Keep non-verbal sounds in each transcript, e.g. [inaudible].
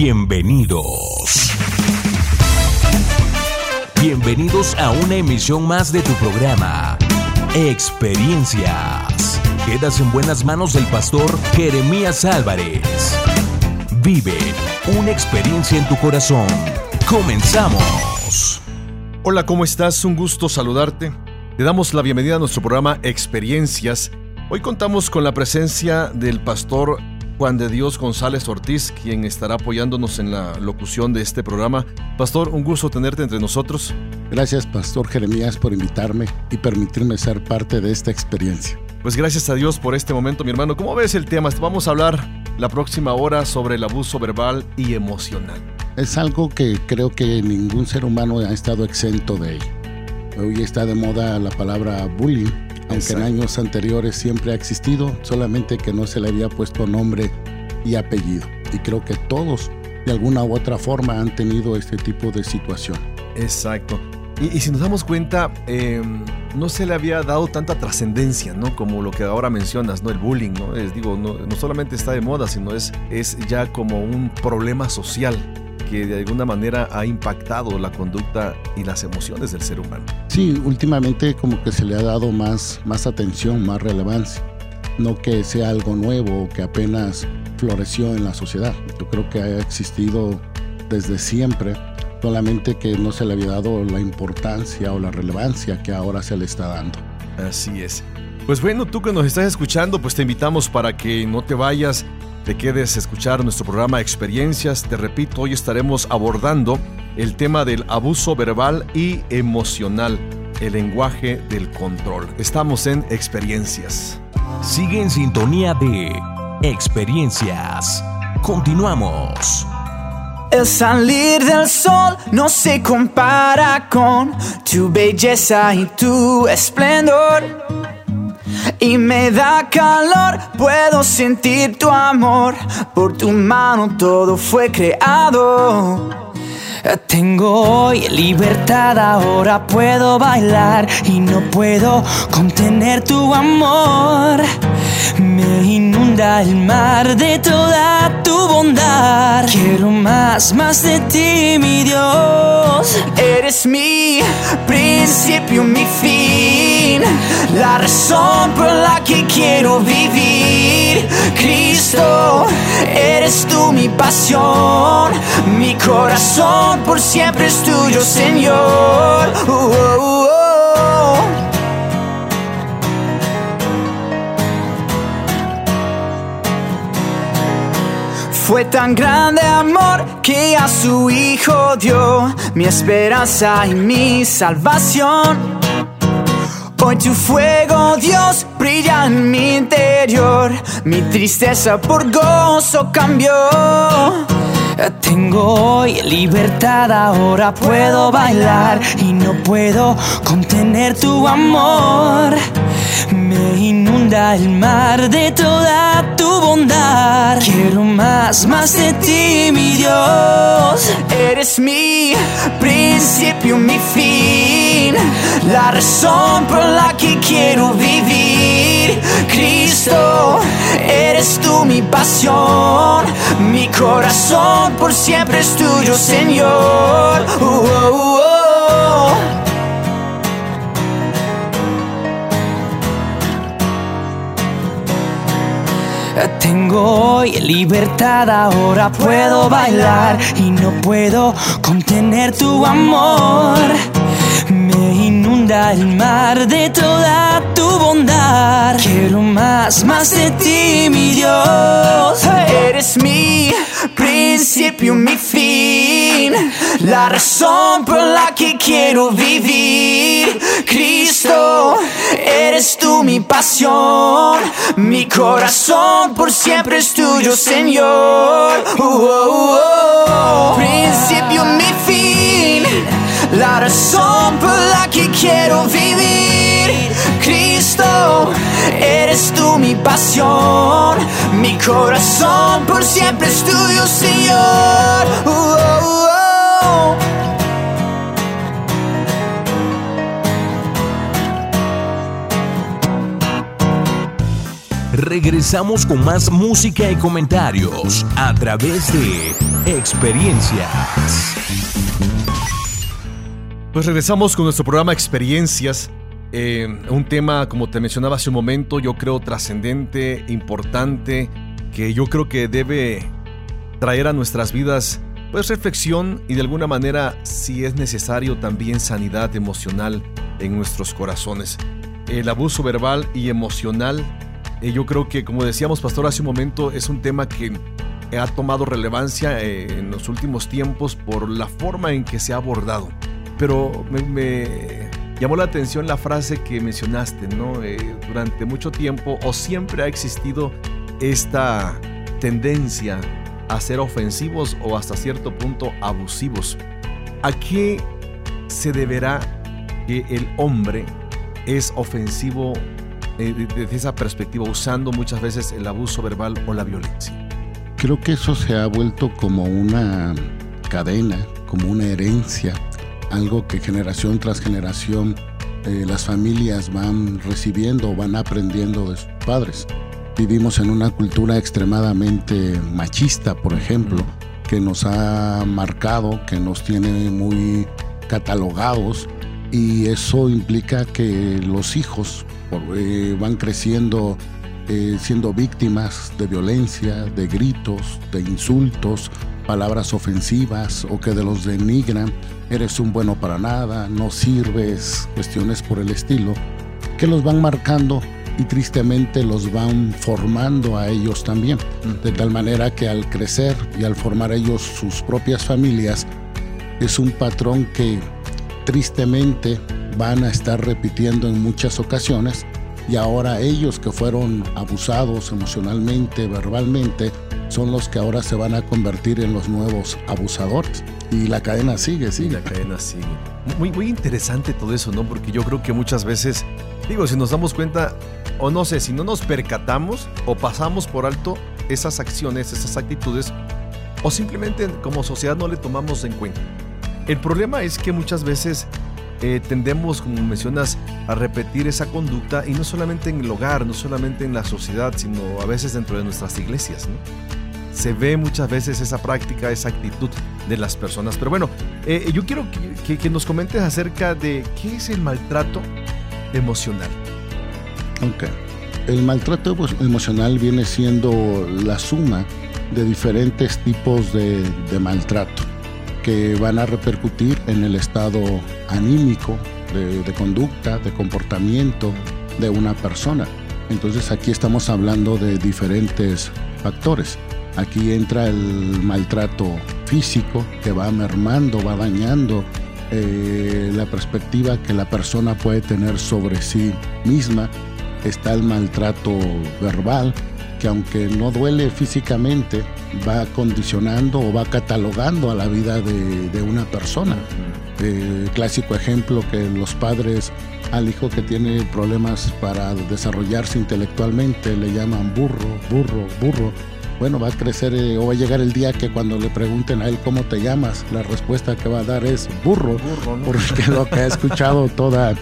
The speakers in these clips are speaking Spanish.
Bienvenidos. Bienvenidos a una emisión más de tu programa, Experiencias. Quedas en buenas manos del pastor Jeremías Álvarez. Vive una experiencia en tu corazón. Comenzamos. Hola, ¿cómo estás? Un gusto saludarte. Te damos la bienvenida a nuestro programa Experiencias. Hoy contamos con la presencia del pastor Juan de Dios González Ortiz, quien estará apoyándonos en la locución de este programa. Pastor, un gusto tenerte entre nosotros. Gracias, Pastor Jeremías, por invitarme y permitirme ser parte de esta experiencia. Pues gracias a Dios por este momento, mi hermano. ¿Cómo ves el tema? Vamos a hablar la próxima hora sobre el abuso verbal y emocional. Es algo que creo que ningún ser humano ha estado exento de ello. Hoy está de moda la palabra bullying, aunque en años anteriores siempre ha existido, solamente que no se le había puesto nombre y apellido. Y creo que todos, de alguna u otra forma, han tenido este tipo de situación. Exacto. Y, si nos damos cuenta, em, no se le había dado tanta trascendencia, ¿no? Como lo que ahora mencionas, ¿no? El bullying, ¿no? Es, digo, no, solamente está de moda, sino es, es ya como un problema social que de alguna manera ha impactado la conducta y las emociones del ser humano. Sí, últimamente como que se le ha dado más, más atención, más relevancia. No que sea algo nuevo o que apenas floreció en la sociedad. Yo creo que ha existido desde siempre solamente que no se le había dado la importancia o la relevancia que ahora se le está dando. Así es. Pues bueno, tú que nos estás escuchando, pues te invitamos para que no te vayas, te quedes a escuchar nuestro programa Experiencias. Te repito, hoy estaremos abordando el tema del abuso verbal y emocional, el lenguaje del control. Estamos en Experiencias. Sigue en sintonía de Experiencias. Continuamos. El salir del sol no se compara con tu belleza y tu esplendor. Y me da calor, puedo sentir tu amor. Por tu mano todo fue creado. Tengo hoy libertad, ahora puedo bailar y no puedo contener tu amor. Me inunda el mar de toda tu bondad. Quiero más, más de ti, mi Dios. Eres mi principio, mi fin. La razón por la que quiero vivir. Cristo, eres tú mi pasión. Mi corazón por siempre es tuyo, Señor. Uh, uh, uh, Fue tan grande amor que a su hijo dio mi esperanza y mi salvación. Hoy tu fuego, Dios, brilla en mi interior. Mi tristeza por gozo cambió. Tengo hoy libertad, ahora puedo bailar y no puedo contener tu amor. Me inunda el mar de toda tu bondad. Quiero más, más de ti, mi Dios. Eres mi principio, mi fin. La razón por la que quiero vivir. Cristo, eres tú mi pasión. Mi corazón por siempre es tuyo, Señor. Uh, uh, Tengo hoy libertad, ahora puedo bailar y no puedo contener tu amor. Inunda el mar de toda tu bondad. Quiero más, más de ti, mi Dios. Eres mi principio, mi fin. La razón por la que quiero vivir. Cristo, eres tú mi pasión. Mi corazón por siempre es tuyo, Señor. Uh, uh, uh, principio, mi fin la razón por la que quiero vivir. Cristo, eres tú mi pasión, mi corazón por siempre es tuyo, Señor. Uh, uh. regresamos con más música y comentarios a través de experiencias. Pues regresamos con nuestro programa Experiencias. Eh, un tema, como te mencionaba hace un momento, yo creo trascendente, importante, que yo creo que debe traer a nuestras vidas pues reflexión y de alguna manera, si es necesario, también sanidad emocional en nuestros corazones. El abuso verbal y emocional, eh, yo creo que como decíamos pastor hace un momento, es un tema que ha tomado relevancia eh, en los últimos tiempos por la forma en que se ha abordado pero me, llamó la atención la frase que mencionaste, ¿no? Eh, durante mucho tiempo o siempre ha existido esta tendencia a ser ofensivos o hasta cierto punto abusivos. ¿A qué se deberá que el hombre es ofensivo eh, desde esa perspectiva, usando muchas veces el abuso verbal o la violencia? Creo que eso se ha vuelto como una cadena, como una herencia algo que generación tras generación eh, las familias van recibiendo van aprendiendo de sus padres. Vivimos en una cultura extremadamente machista, por ejemplo, que nos ha marcado, que nos tiene muy catalogados y eso implica que los hijos eh, van creciendo eh, siendo víctimas de violencia, de gritos, de insultos, palabras ofensivas o que de los denigran, eres un bueno para nada, no sirves, cuestiones por el estilo, que los van marcando y tristemente los van formando a ellos también, de tal manera que al crecer y al formar ellos sus propias familias, es un patrón que tristemente van a estar repitiendo en muchas ocasiones y ahora ellos que fueron abusados emocionalmente, verbalmente, son los que ahora se van a convertir en los nuevos abusadores. Y la cadena sigue, sigue. la cadena sigue. Muy, muy interesante todo eso, ¿no? Porque yo creo que muchas veces, digo, si nos damos cuenta, o no sé, si no nos percatamos o pasamos por alto esas acciones, esas actitudes, o simplemente como sociedad no le tomamos en cuenta. El problema es que muchas veces eh, tendemos, como mencionas, a repetir esa conducta y no solamente en el hogar, no solamente en la sociedad, sino a veces dentro de nuestras iglesias. se ve muchas veces esa práctica, esa actitud de las personas. Pero bueno, eh, yo quiero que, nos comentes acerca de qué es el maltrato emocional. Ok. El maltrato emocional viene siendo la suma de diferentes tipos de, maltrato que van a repercutir en el estado anímico, de, de, conducta, de comportamiento de una persona. Entonces aquí estamos hablando de diferentes factores. Aquí entra el maltrato físico que va mermando, va dañando eh, la perspectiva que la persona puede tener sobre sí misma. Está el maltrato verbal, que aunque no duele físicamente, va condicionando o va catalogando a la vida de, una persona. Eh, clásico ejemplo que los padres al hijo que tiene problemas para desarrollarse intelectualmente le llaman burro, burro, burro. Bueno, va a crecer eh, o va a llegar el día que cuando le pregunten a él cómo te llamas, la respuesta que va a dar es burro, porque es lo que ha escuchado toda,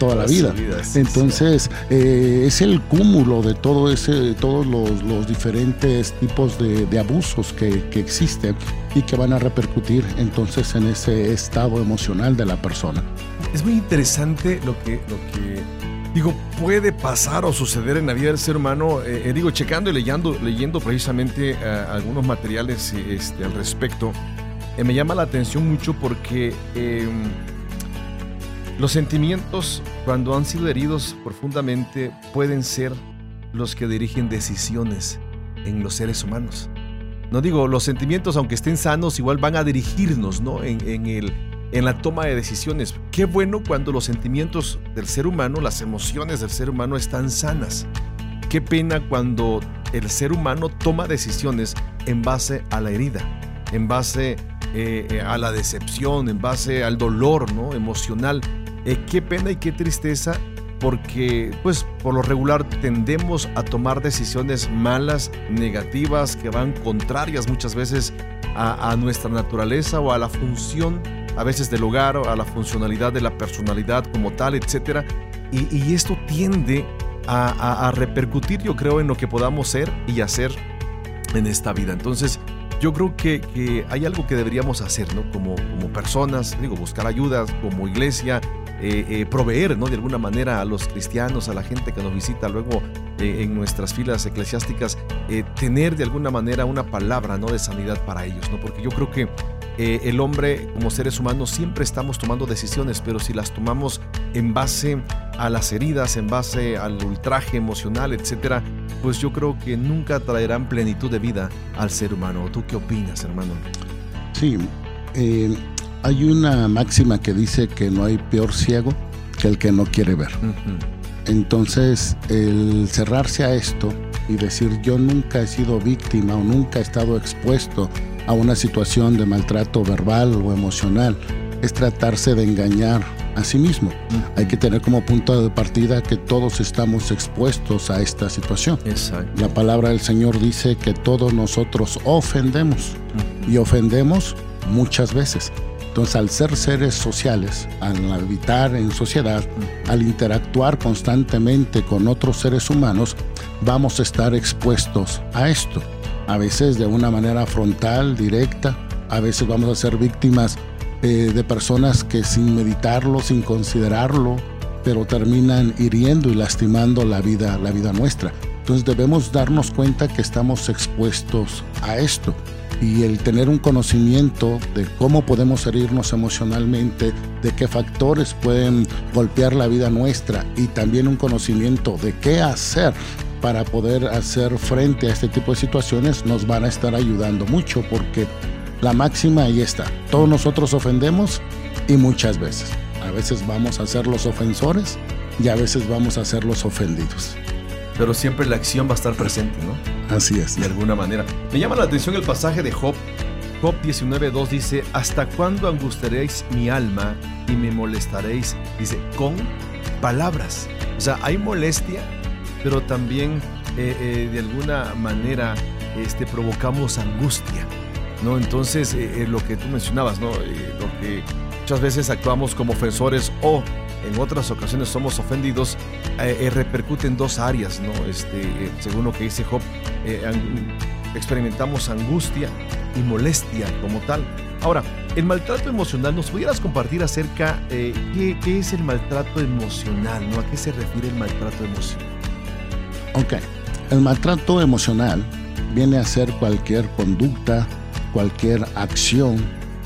toda la vida. Entonces, eh, es el cúmulo de todo ese, todos los, diferentes tipos de, abusos que, que, existen y que van a repercutir entonces en ese estado emocional de la persona. Es muy interesante lo que, lo que digo, puede pasar o suceder en la vida del ser humano. Eh, eh, digo, checando y leyendo, leyendo precisamente eh, algunos materiales este, al respecto, me llama la atención mucho porque em, los sentimientos, cuando han sido heridos profundamente, pueden ser los que dirigen decisiones en los seres humanos. No digo, los sentimientos, aunque estén sanos, igual van a dirigirnos ¿no? en, el en la toma de decisiones. Qué bueno cuando los sentimientos del ser humano, las emociones del ser humano están sanas. Qué pena cuando el ser humano toma decisiones en base a la herida, en base eh, eh, a la decepción, en base al dolor ¿no? emocional. Eh, qué pena y qué tristeza porque pues por lo regular tendemos a tomar decisiones malas, negativas, que van contrarias muchas veces a, nuestra naturaleza o a la función a veces del hogar, a la funcionalidad de la personalidad como tal, etc. Y, esto tiende a, repercutir, yo creo, en lo que podamos ser y hacer en esta vida. Entonces, yo creo que, hay algo que deberíamos hacer, ¿no? Como, como personas, digo, buscar ayuda, como iglesia, eh, eh, proveer, ¿no? De alguna manera a los cristianos, a la gente que nos visita luego eh, en nuestras filas eclesiásticas, tener de alguna manera una palabra, ¿no? De sanidad para ellos, ¿no? Porque yo creo que el hombre como seres humanos siempre estamos tomando decisiones, pero si las tomamos en base a las heridas, en base al ultraje emocional, etcétera, pues yo creo que nunca traerán plenitud de vida al ser humano. ¿Tú qué opinas, hermano? Sí, hay una máxima que dice que no hay peor ciego que el que no quiere ver. Entonces, el cerrarse a esto y decir yo nunca he sido víctima o nunca he estado expuesto a una situación de maltrato verbal o emocional es tratarse de engañar a sí mismo. Hay que tener como punto de partida que todos estamos expuestos a esta situación. La palabra del Señor dice que todos nosotros ofendemos y ofendemos muchas veces. Entonces, al ser seres sociales, al habitar en sociedad, al interactuar constantemente con otros seres humanos, vamos a estar expuestos a esto. A veces de una manera frontal, directa, a veces vamos a ser víctimas eh, de personas que sin meditarlo, sin considerarlo, pero terminan hiriendo y lastimando la vida, la vida nuestra. Entonces debemos darnos cuenta que estamos expuestos a esto y el tener un conocimiento de cómo podemos herirnos emocionalmente, de qué factores pueden golpear la vida nuestra y también un conocimiento de qué hacer para poder hacer frente a este tipo de situaciones nos van a estar ayudando mucho porque la máxima ahí está. Todos nosotros ofendemos y muchas veces. A veces vamos a ser los ofensores y a veces vamos a ser los ofendidos pero siempre la acción va a estar presente, ¿no? Así es. De alguna manera. Me llama la atención el pasaje de Job. Job 19.2 dice, ¿hasta cuándo angustiaréis mi alma y me molestaréis? Dice, con palabras. O sea, hay molestia, pero también eh, eh, de alguna manera este, provocamos angustia, ¿no? Entonces, eh, lo que tú mencionabas, ¿no? lo que muchas veces actuamos como ofensores o en otras ocasiones somos ofendidos, repercute en dos áreas, ¿no? Este, según lo que dice Job, experimentamos angustia y molestia como tal. Ahora, el maltrato emocional, ¿nos pudieras compartir acerca de qué, es el maltrato emocional, ¿no? ¿A qué se refiere el maltrato emocional? Ok, el maltrato emocional viene a ser cualquier conducta, cualquier acción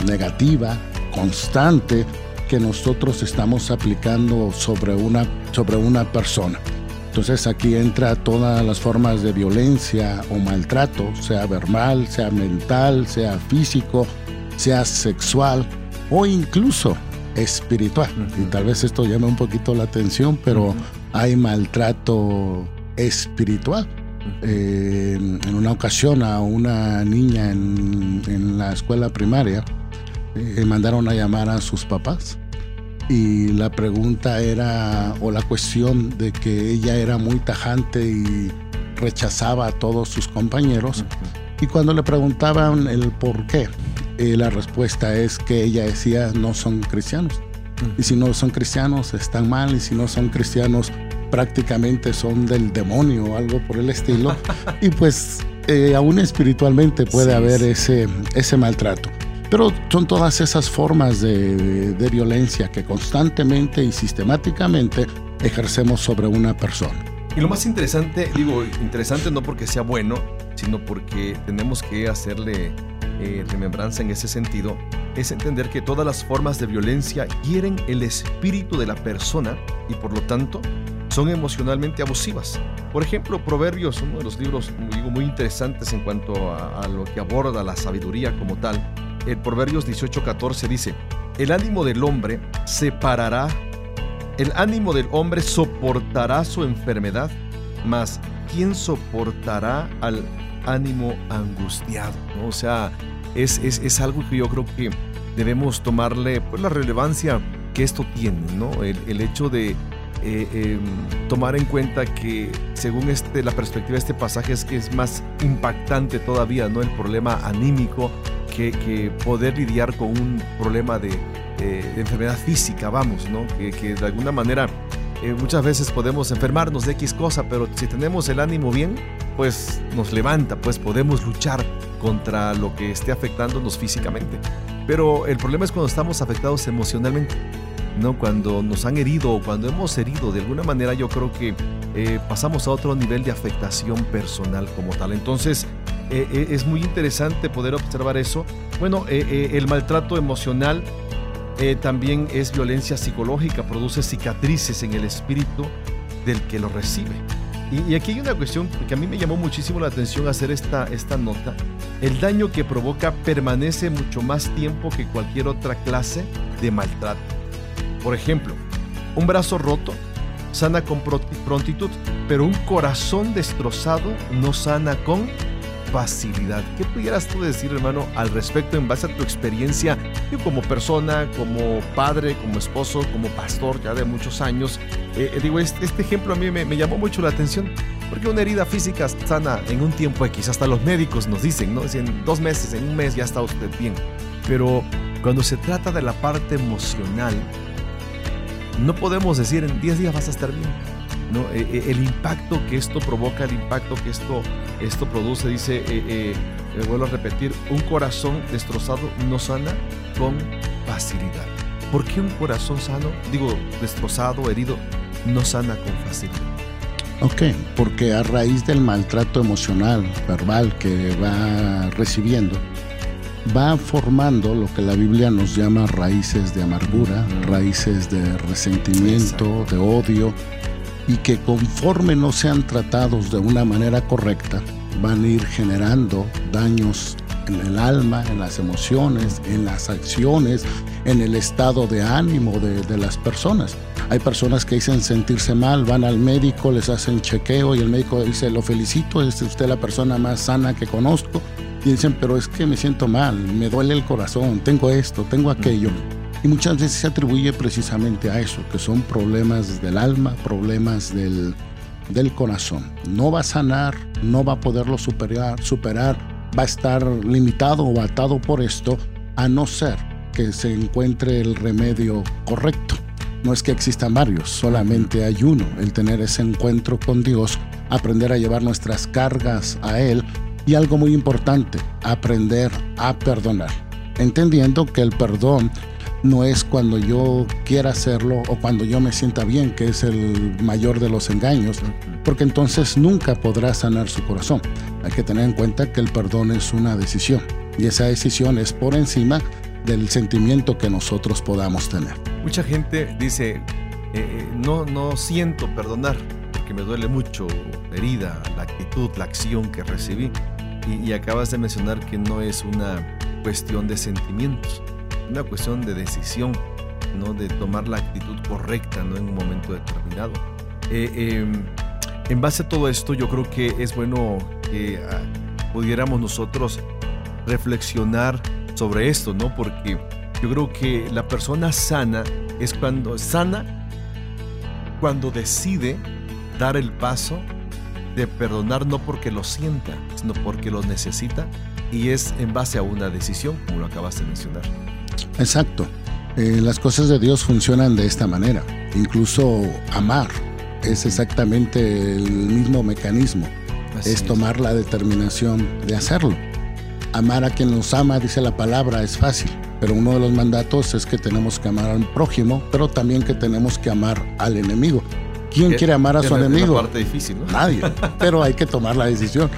negativa, constante, que nosotros estamos aplicando sobre una, sobre una persona. Entonces aquí entra todas las formas de violencia o maltrato, sea verbal, sea mental, sea físico, sea sexual o incluso espiritual. Y tal vez esto llame un poquito la atención, pero hay maltrato espiritual. Eh, en una ocasión a una niña en, en la escuela primaria, eh, mandaron a llamar a sus papás y la pregunta era, o la cuestión de que ella era muy tajante y rechazaba a todos sus compañeros. Y cuando le preguntaban el por qué, eh, la respuesta es que ella decía, no son cristianos. Y si no son cristianos, están mal. Y si no son cristianos, prácticamente son del demonio o algo por el estilo. [laughs] y pues eh, aún espiritualmente puede haber Ese, ese maltrato. Pero son todas esas formas de, violencia que constantemente y sistemáticamente ejercemos sobre una persona. Y lo más interesante, digo, interesante no porque sea bueno, sino porque tenemos que hacerle eh, remembranza en ese sentido, es entender que todas las formas de violencia hieren el espíritu de la persona y por lo tanto son emocionalmente abusivas. Por ejemplo, Proverbios, uno de los libros muy, muy interesantes en cuanto a lo que aborda la sabiduría como tal, el Proverbios 18:14 dice, el ánimo del hombre separará, el ánimo del hombre soportará su enfermedad, mas ¿quién soportará al ánimo angustiado? O sea, es, es, algo que yo creo que debemos tomarle pues, la relevancia que esto tiene, ¿no? El, hecho de eh, em, tomar en cuenta que según este, la perspectiva de este pasaje es que es más impactante todavía, ¿no? El problema anímico que, poder lidiar con un problema de, enfermedad física, vamos, ¿no? Que, de alguna manera eh, muchas veces podemos enfermarnos de X cosa, pero si tenemos el ánimo bien, pues nos levanta, pues podemos luchar contra lo que esté afectándonos físicamente. Pero el problema es cuando estamos afectados emocionalmente. ¿No? Cuando nos han herido o cuando hemos herido, de alguna manera yo creo que eh, pasamos a otro nivel de afectación personal como tal. Entonces, eh, es muy interesante poder observar eso. Bueno, el maltrato emocional eh, también es violencia psicológica, produce cicatrices en el espíritu del que lo recibe. Y, aquí hay una cuestión que a mí me llamó muchísimo la atención hacer esta, esta nota. El daño que provoca permanece mucho más tiempo que cualquier otra clase de maltrato. Por ejemplo, un brazo roto sana con prontitud, pero un corazón destrozado no sana con facilidad. ¿Qué pudieras tú decir, hermano, al respecto en base a tu experiencia como persona, como padre, como esposo, como pastor ya de muchos años? Eh, eh, digo, este, este, ejemplo a mí me, me, llamó mucho la atención, porque una herida física sana en un tiempo X, hasta los médicos nos dicen, ¿no? En dos meses, en un mes ya está usted bien. Pero cuando se trata de la parte emocional, no podemos decir en 10 días vas a estar bien eh, eh, el impacto que esto provoca, el impacto que esto, esto produce, dice, eh, vuelvo a repetir, un corazón destrozado no sana con facilidad. ¿Por qué un corazón sano, digo, destrozado, herido, no sana con facilidad? Ok, porque a raíz del maltrato emocional, verbal que va recibiendo, va formando lo que la Biblia nos llama raíces de amargura, raíces de resentimiento, de odio, y que conforme no sean tratados de una manera correcta, van a ir generando daños en el alma, en las emociones, en las acciones, en el estado de ánimo de, las personas. Hay personas que dicen sentirse mal, van al médico, les hacen chequeo y el médico dice, lo felicito, es usted la persona más sana que conozco. Y dicen, pero es que me siento mal, me duele el corazón, tengo esto, tengo aquello. Y muchas veces se atribuye precisamente a eso, que son problemas del alma, problemas del, corazón. No va a sanar, no va a poderlo superar, superar, va a estar limitado o atado por esto, a no ser que se encuentre el remedio correcto. No es que existan varios, solamente hay uno, el tener ese encuentro con Dios, aprender a llevar nuestras cargas a Él y algo muy importante, aprender a perdonar, entendiendo que el perdón no es cuando yo quiera hacerlo o cuando yo me sienta bien, que es el mayor de los engaños, porque entonces nunca podrá sanar su corazón. Hay que tener en cuenta que el perdón es una decisión y esa decisión es por encima del sentimiento que nosotros podamos tener. Mucha gente dice, eh, eh, no, no siento perdonar porque me duele mucho la herida, la actitud, la acción que recibí. Y acabas de mencionar que no es una cuestión de sentimientos una cuestión de decisión, ¿no? de tomar la actitud correcta ¿no? en un momento determinado. Eh, em, en base a todo esto, yo creo que es bueno que ah, pudiéramos nosotros reflexionar sobre esto, ¿no? Porque yo creo que la persona sana es cuando sana cuando decide dar el paso de perdonar no porque lo sienta, sino porque lo necesita y es en base a una decisión, como lo acabas de mencionar. Exacto. Eh, las cosas de Dios funcionan de esta manera. Incluso amar es exactamente el mismo mecanismo. es tomar la determinación de hacerlo. Amar a quien nos ama, dice la palabra, es fácil. Pero uno de los mandatos es que tenemos que amar al prójimo, pero también que tenemos que amar al enemigo. ¿Quién quiere amar a su enemigo? parte difícil, Nadie. [laughs] Pero hay que tomar la decisión.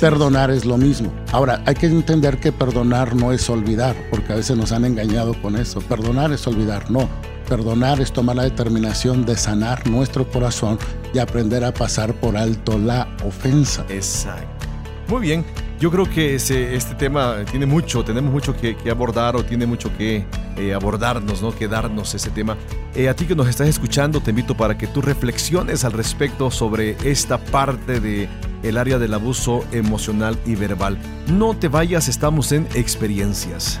perdonar es. lo mismo. Ahora, hay que entender que perdonar no es olvidar, porque a veces nos han engañado con eso. Perdonar es olvidar, no. Perdonar es tomar la determinación de sanar nuestro corazón y aprender a pasar por alto la ofensa. Exacto. Muy bien. Yo creo que ese, este tema tiene mucho, tenemos mucho que, abordar o tiene mucho que eh, abordarnos, ¿no? Que darnos ese tema. Eh, a ti que nos estás escuchando, te invito para que tú reflexiones al respecto sobre esta parte de área del abuso emocional y verbal. No te vayas, estamos en experiencias.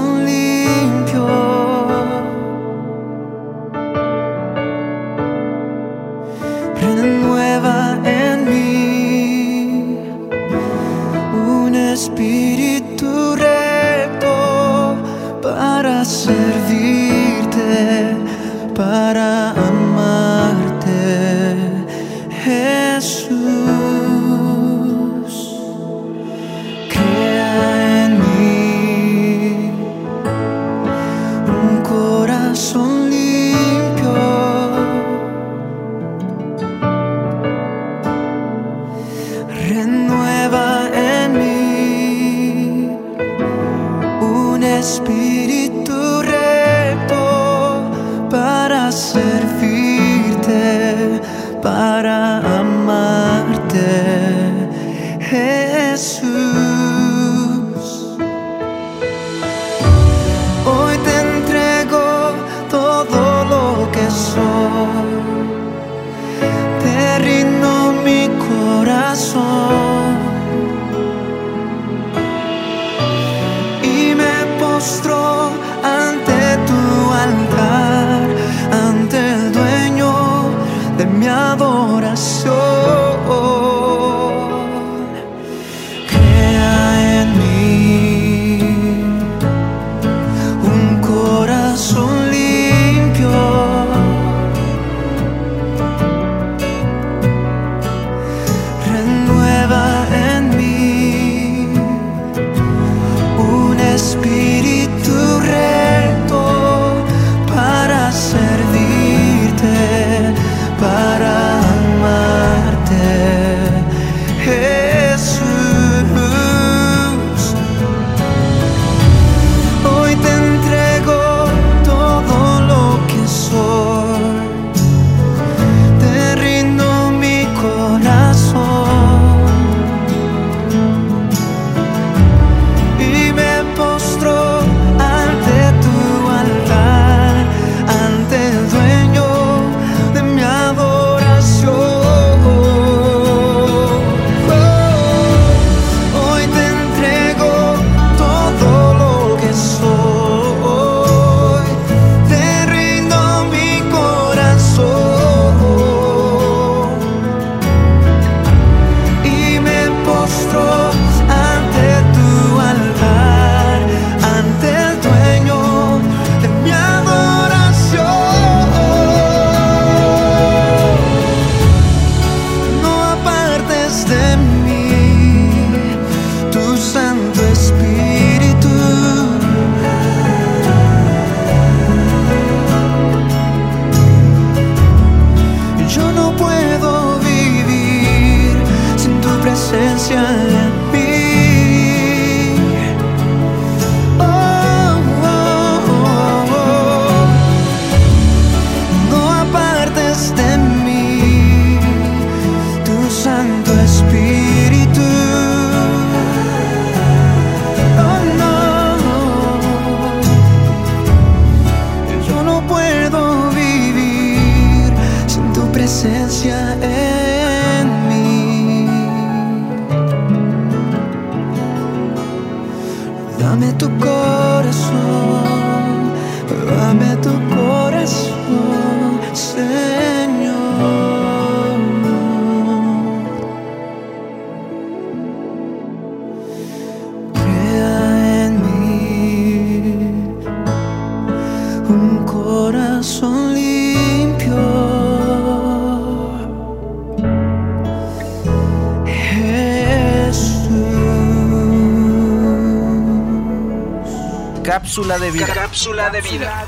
Cápsula de vida. Cápsula de vida.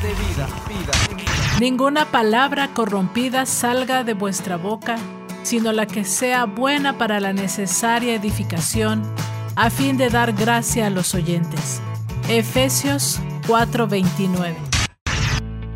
Ninguna palabra corrompida salga de vuestra boca, sino la que sea buena para la necesaria edificación, a fin de dar gracia a los oyentes. Efesios 4:29.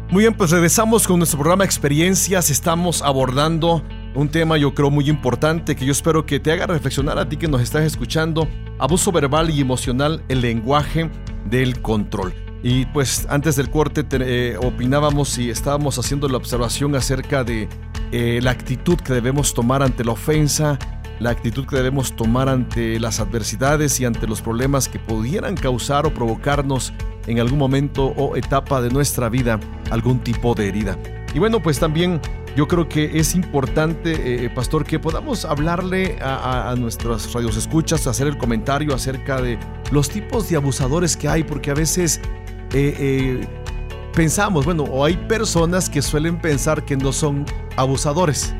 Muy bien, pues regresamos con nuestro programa Experiencias. Estamos abordando un tema yo creo muy importante que yo espero que te haga reflexionar a ti que nos estás escuchando. Abuso verbal y emocional, el lenguaje del control. Y pues antes del corte eh, opinábamos y estábamos haciendo la observación acerca de eh, la actitud que debemos tomar ante la ofensa, la actitud que debemos tomar ante las adversidades y ante los problemas que pudieran causar o provocarnos en algún momento o etapa de nuestra vida algún tipo de herida. Y bueno, pues también yo creo que es importante, eh, Pastor, que podamos hablarle a, a, nuestras radios escuchas, hacer el comentario acerca de los tipos de abusadores que hay, porque a veces eh, eh, pensamos, bueno, o hay personas que suelen pensar que no son abusadores.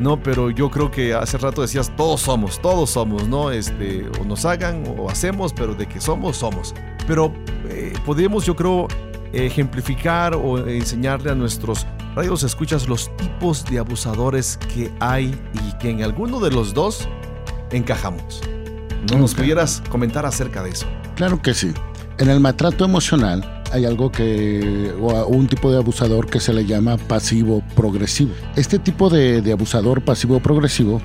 No, pero yo creo que hace rato decías, todos somos, todos somos, ¿no? Este, o nos hagan o hacemos, pero de que somos, somos. Pero podemos, yo creo, ejemplificar o enseñarle a nuestros radios escuchas los tipos de abusadores que hay y que en alguno de los dos encajamos. ¿No nos pudieras comentar acerca de eso? Claro que sí. En el maltrato emocional hay algo que, o un tipo de abusador que se le llama pasivo progresivo. Este tipo de, de abusador pasivo progresivo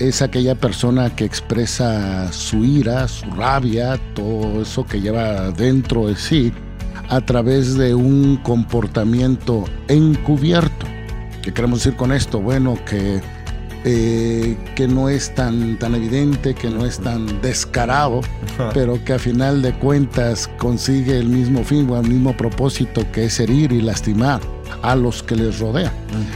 es aquella persona que expresa su ira, su rabia, todo eso que lleva dentro de sí a través de un comportamiento encubierto. ¿Qué queremos decir con esto? Bueno, que, eh, que no es tan, tan evidente, que no es tan descarado, [laughs] pero que a final de cuentas consigue el mismo fin o el mismo propósito que es herir y lastimar a los que les rodean.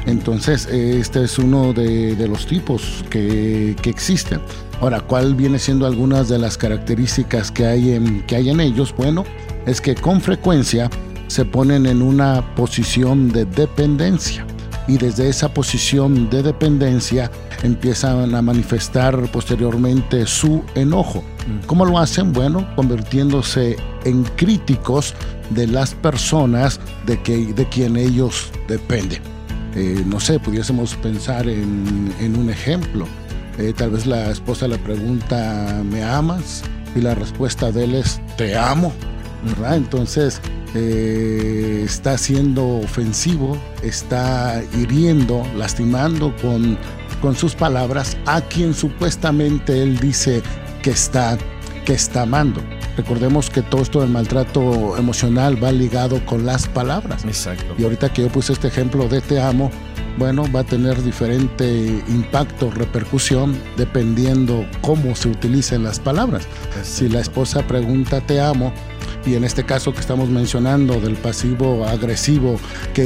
Entonces, este es uno de, los tipos que, que, existen. Ahora, ¿cuál viene siendo algunas de las características que hay en, que hay en ellos? Bueno, es que con frecuencia se ponen en una posición de dependencia y desde esa posición de dependencia empiezan a manifestar posteriormente su enojo. Mm. ¿Cómo lo hacen? Bueno, convirtiéndose en críticos de las personas de, que, de quien ellos dependen. Eh, no sé, pudiésemos pensar en, un ejemplo. Eh, tal vez la esposa le pregunta, ¿me amas? Y la respuesta de él es, te amo. Entonces, eh, está siendo ofensivo, está hiriendo, lastimando con, con sus palabras a quien supuestamente él dice que está, que está amando. Recordemos que todo esto del maltrato emocional va ligado con las palabras. Exacto. Y ahorita que yo puse este ejemplo de te amo, bueno, va a tener diferente impacto, repercusión, dependiendo cómo se utilicen las palabras. Si la esposa pregunta te amo, y en este caso que estamos mencionando del pasivo agresivo que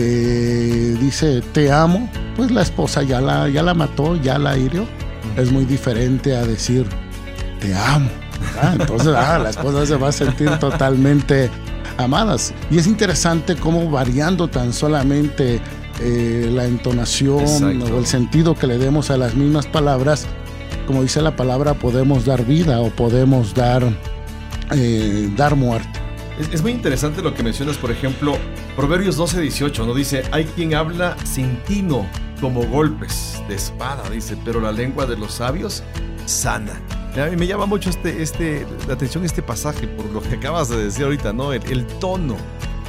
dice te amo, pues la esposa ya la, ya la mató, ya la hirió. Es muy diferente a decir te amo. Entonces ah, la esposa se va a sentir totalmente amadas. Y es interesante cómo variando tan solamente eh, la entonación o el sentido que le demos a las mismas palabras, como dice la palabra, podemos dar vida o podemos dar, eh, dar muerte. Es, muy interesante lo que mencionas, por ejemplo, Proverbios 12, 18, ¿no? Dice, hay quien habla sin tino como golpes de espada, dice, pero la lengua de los sabios sana. A mí me llama mucho este, este, la atención este pasaje por lo que acabas de decir ahorita, ¿no? El, tono,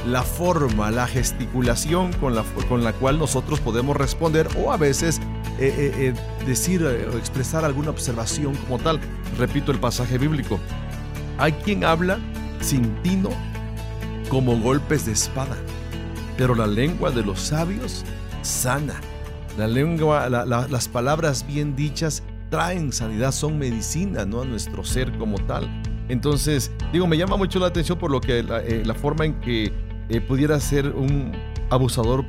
la forma, la gesticulación con la, con la cual nosotros podemos responder o a veces eh, eh, eh, decir o expresar alguna observación como tal. Repito el pasaje bíblico. Hay quien habla sin tino como golpes de espada. Pero la lengua de los sabios sana. La lengua, las palabras bien dichas traen sanidad, son medicina, ¿no? A nuestro ser como tal. Entonces, digo, me llama mucho la atención por lo que la, eh, forma en que eh, pudiera ser un abusador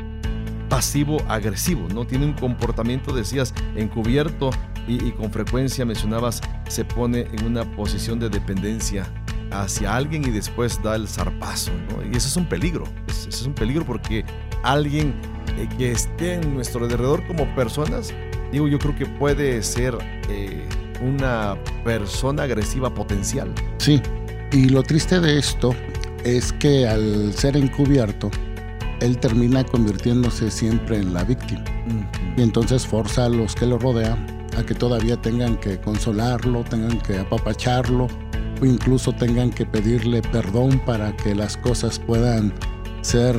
pasivo-agresivo, ¿no? Tiene un comportamiento, decías, encubierto y, y, con frecuencia mencionabas, se pone en una posición de dependencia hacia alguien y después da el zarpazo. Y eso es un peligro. Eso es un peligro porque alguien eh, que esté en nuestro alrededor como personas, digo, yo creo que puede ser eh, una persona agresiva potencial. Sí, y lo triste de esto es que al ser encubierto, él termina convirtiéndose siempre en la víctima. Y entonces forza a los que lo rodean a que todavía tengan que consolarlo, tengan que apapacharlo, incluso tengan que pedirle perdón para que las cosas puedan ser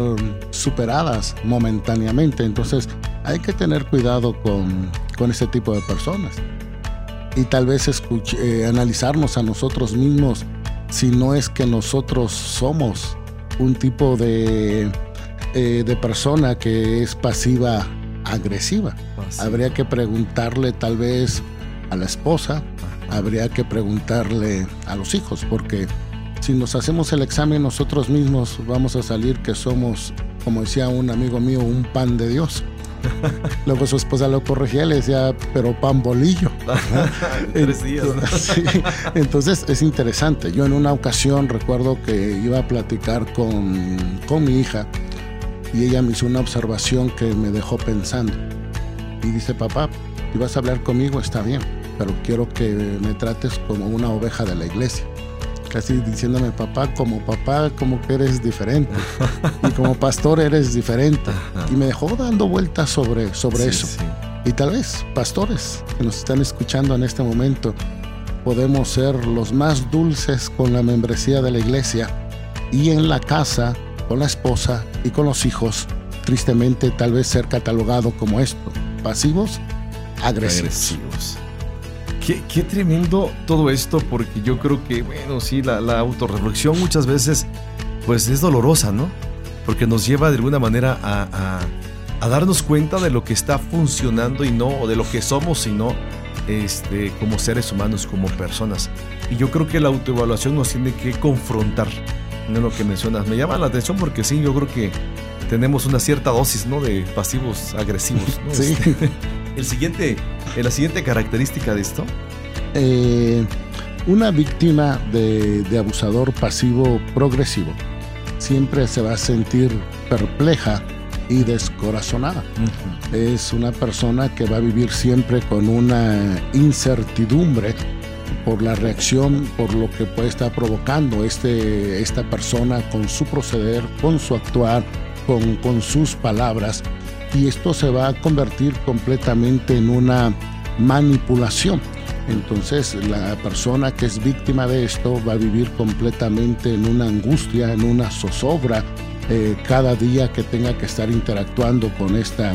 superadas momentáneamente. Entonces hay que tener cuidado con, con ese tipo de personas. Y tal vez eh, analizarnos a nosotros mismos si no es que nosotros somos un tipo de, eh, de persona que es pasiva agresiva. Habría que preguntarle tal vez a la esposa, habría que preguntarle a los hijos, porque si nos hacemos el examen nosotros mismos vamos a salir que somos, como decía un amigo mío, un pan de Dios. [laughs] Luego su esposa lo corregía y le decía, pero pan bolillo. [laughs] [laughs] Entonces es interesante. Yo en una ocasión recuerdo que iba a platicar con, con mi hija y ella me hizo una observación que me dejó pensando. Y dice, papá, si vas a hablar conmigo está bien, pero quiero que me trates como una oveja de la iglesia casi diciéndome papá, como papá, como que eres diferente. [laughs] y como pastor eres diferente. Y me dejó dando vueltas sobre, sobre eso. Y tal vez, pastores que nos están escuchando en este momento, podemos ser los más dulces con la membresía de la iglesia y en la casa, con la esposa y con los hijos, tristemente tal vez ser catalogado como esto, pasivos, agresivos. Qué, tremendo todo esto, porque yo creo que, bueno, sí, la, la autorreflexión muchas veces, pues es dolorosa, ¿no? Porque nos lleva de alguna manera a, a, darnos cuenta de lo que está funcionando y no, o de lo que somos y no, este, como seres humanos, como personas. Y yo creo que la autoevaluación nos tiene que confrontar, ¿no? Lo que mencionas. Me llama la atención porque sí, yo creo que tenemos una cierta dosis, ¿no? De pasivos agresivos, ¿no? Sí. Este, el siguiente, la siguiente característica de esto. Eh, una víctima de, abusador pasivo progresivo siempre se va a sentir perpleja y descorazonada. Es una persona que va a vivir siempre con una incertidumbre por la reacción, por lo que puede estar provocando este, esta persona con su proceder, con su actuar, con, con sus palabras y esto se va a convertir completamente en una manipulación. Entonces la persona que es víctima de esto va a vivir completamente en una angustia, en una zozobra, eh, cada día que tenga que estar interactuando con esta,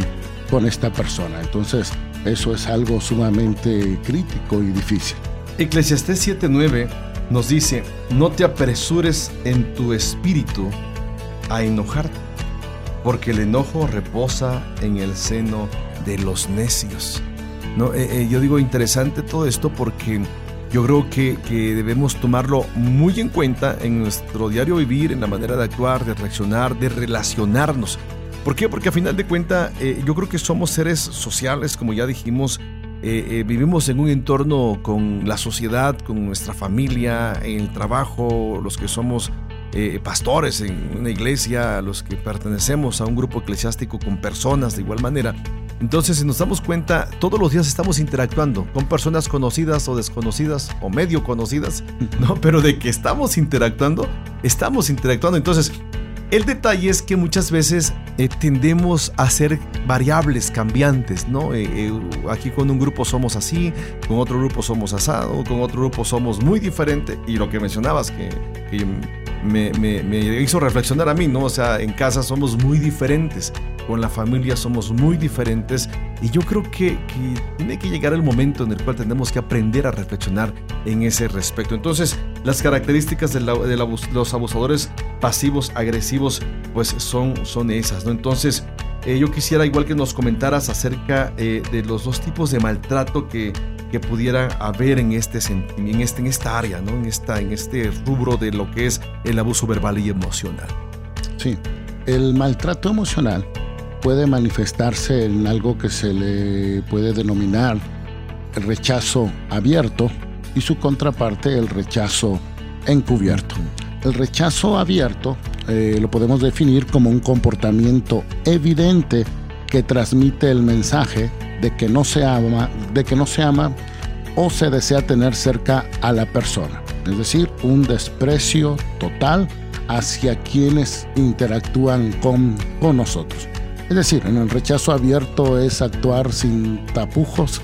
con esta persona. Entonces eso es algo sumamente crítico y difícil. Eclesiastés 7:9 nos dice, no te apresures en tu espíritu a enojarte porque el enojo reposa en el seno de los necios. ¿No? Eh, eh, yo digo interesante todo esto porque yo creo que, debemos tomarlo muy en cuenta en nuestro diario vivir, en la manera de actuar, de reaccionar, de relacionarnos. ¿Por qué? Porque a final de cuentas eh, yo creo que somos seres sociales, como ya dijimos, vivimos en un entorno con la sociedad, con nuestra familia, el trabajo, los que somos eh, pastores en una iglesia, los que pertenecemos a un grupo eclesiástico con personas de igual manera. Entonces, si nos damos cuenta, todos los días estamos interactuando con personas conocidas o desconocidas o medio conocidas, ¿no? [laughs] Pero de que estamos interactuando, estamos interactuando. Entonces, el detalle es que muchas veces eh, tendemos a ser variables, cambiantes, ¿no? Eh, aquí con un grupo somos así, con otro grupo somos asado, con otro grupo somos muy diferente. Y lo que mencionabas, que me, hizo reflexionar a mí, ¿no? O sea, en casa somos muy diferentes, con la familia somos muy diferentes y yo creo que, tiene que llegar el momento en el cual tenemos que aprender a reflexionar en ese respecto. Entonces, las características de, los abusadores pasivos, agresivos, pues son, son esas, ¿no? Entonces, eh, yo quisiera igual que nos comentaras acerca eh, de los dos tipos de maltrato que que pudiera haber en, este, en, este, en esta área, ¿no? en, esta, en este rubro de lo que es el abuso verbal y emocional. Sí, el maltrato emocional puede manifestarse en algo que se le puede denominar el rechazo abierto y su contraparte el rechazo encubierto. El rechazo abierto eh, lo podemos definir como un comportamiento evidente que transmite el mensaje de que no se ama, de que no se ama o se desea tener cerca a la persona. Es decir, un desprecio total hacia quienes interactúan con, con nosotros. Es decir, en el rechazo abierto es actuar sin tapujos,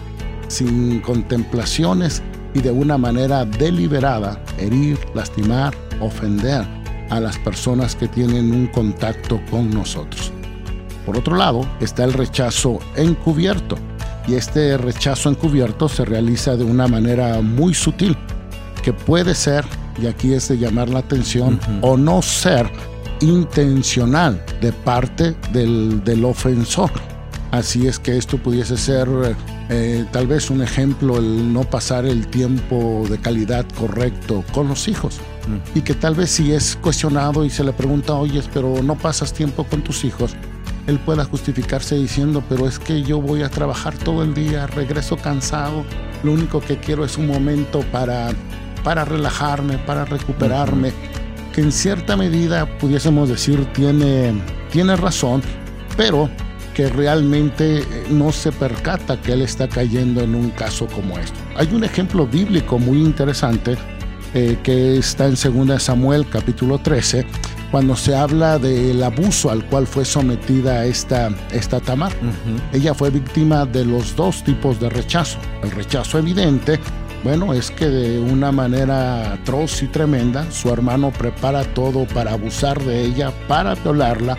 sin contemplaciones y de una manera deliberada herir, lastimar, ofender a las personas que tienen un contacto con nosotros. Por otro lado, está el rechazo encubierto. Y este rechazo encubierto se realiza de una manera muy sutil, que puede ser, y aquí es de llamar la atención, o no ser intencional de parte del, ofensor. Así es que esto pudiese ser eh, tal vez un ejemplo, el no pasar el tiempo de calidad correcto con los hijos. Y que tal vez si es cuestionado y se le pregunta, oye, pero no pasas tiempo con tus hijos, él pueda justificarse diciendo, pero es que yo voy a trabajar todo el día, regreso cansado, lo único que quiero es un momento para, para relajarme, para recuperarme, que en cierta medida pudiésemos decir tiene, tiene razón, pero que realmente eh, no se percata que él está cayendo en un caso como este. Hay un ejemplo bíblico muy interesante eh, que está en 2 Samuel capítulo 13, cuando se habla del abuso al cual fue sometida esta, esta Tamar. Ella fue víctima de los dos tipos de rechazo. El rechazo evidente, bueno, es que de una manera atroz y tremenda, su hermano prepara todo para abusar de ella, para violarla,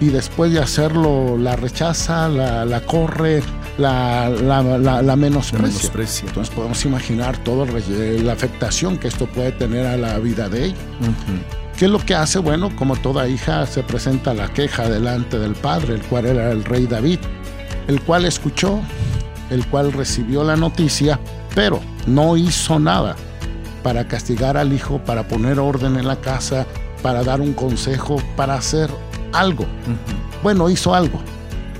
y después de hacerlo la rechaza, la, corre, la, la, menosprecia. Entonces podemos imaginar toda la afectación que esto puede tener a la vida de ella. ¿Qué es lo que hace? Bueno, como toda hija se presenta la queja delante del padre, el cual era el rey David, el cual escuchó, el cual recibió la noticia, pero no hizo nada para castigar al hijo, para poner orden en la casa, para dar un consejo, para hacer algo. Bueno, hizo algo.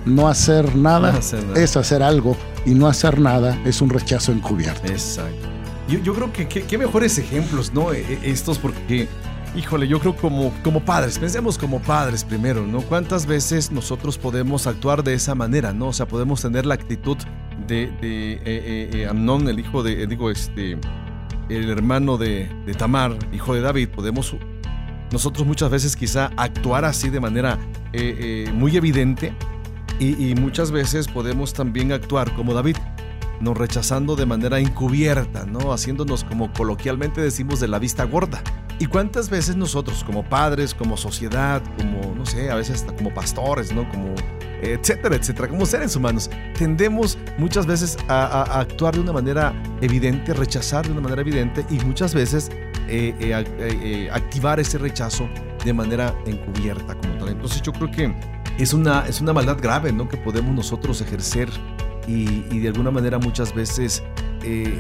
No hacer nada, es hacer algo y no hacer nada es un rechazo encubierto. Exacto. Yo, creo que qué mejores ejemplos, ¿no? E, e, estos porque, híjole, yo creo como, como padres, pensemos como padres primero, ¿no? ¿Cuántas veces nosotros podemos actuar de esa manera, ¿no? O sea, podemos tener la actitud de, de eh, eh, eh, Amnón, el hijo de, digo, este, el hermano de, Tamar, hijo de David, podemos nosotros muchas veces quizá actuar así de manera muy evidente y, muchas veces podemos también actuar como David, nos rechazando de manera encubierta, ¿no? Haciéndonos como coloquialmente decimos de la vista gorda. ¿Y cuántas veces nosotros como padres, como sociedad, como, no sé, a veces hasta como pastores, ¿no? Como etcétera, etcétera, como seres humanos, tendemos muchas veces a, actuar de una manera evidente, rechazar de una manera evidente y muchas veces eh, eh, eh, activar ese rechazo de manera encubierta como tal. Entonces yo creo que es una, es una maldad grave ¿no? que podemos nosotros ejercer y, de alguna manera muchas veces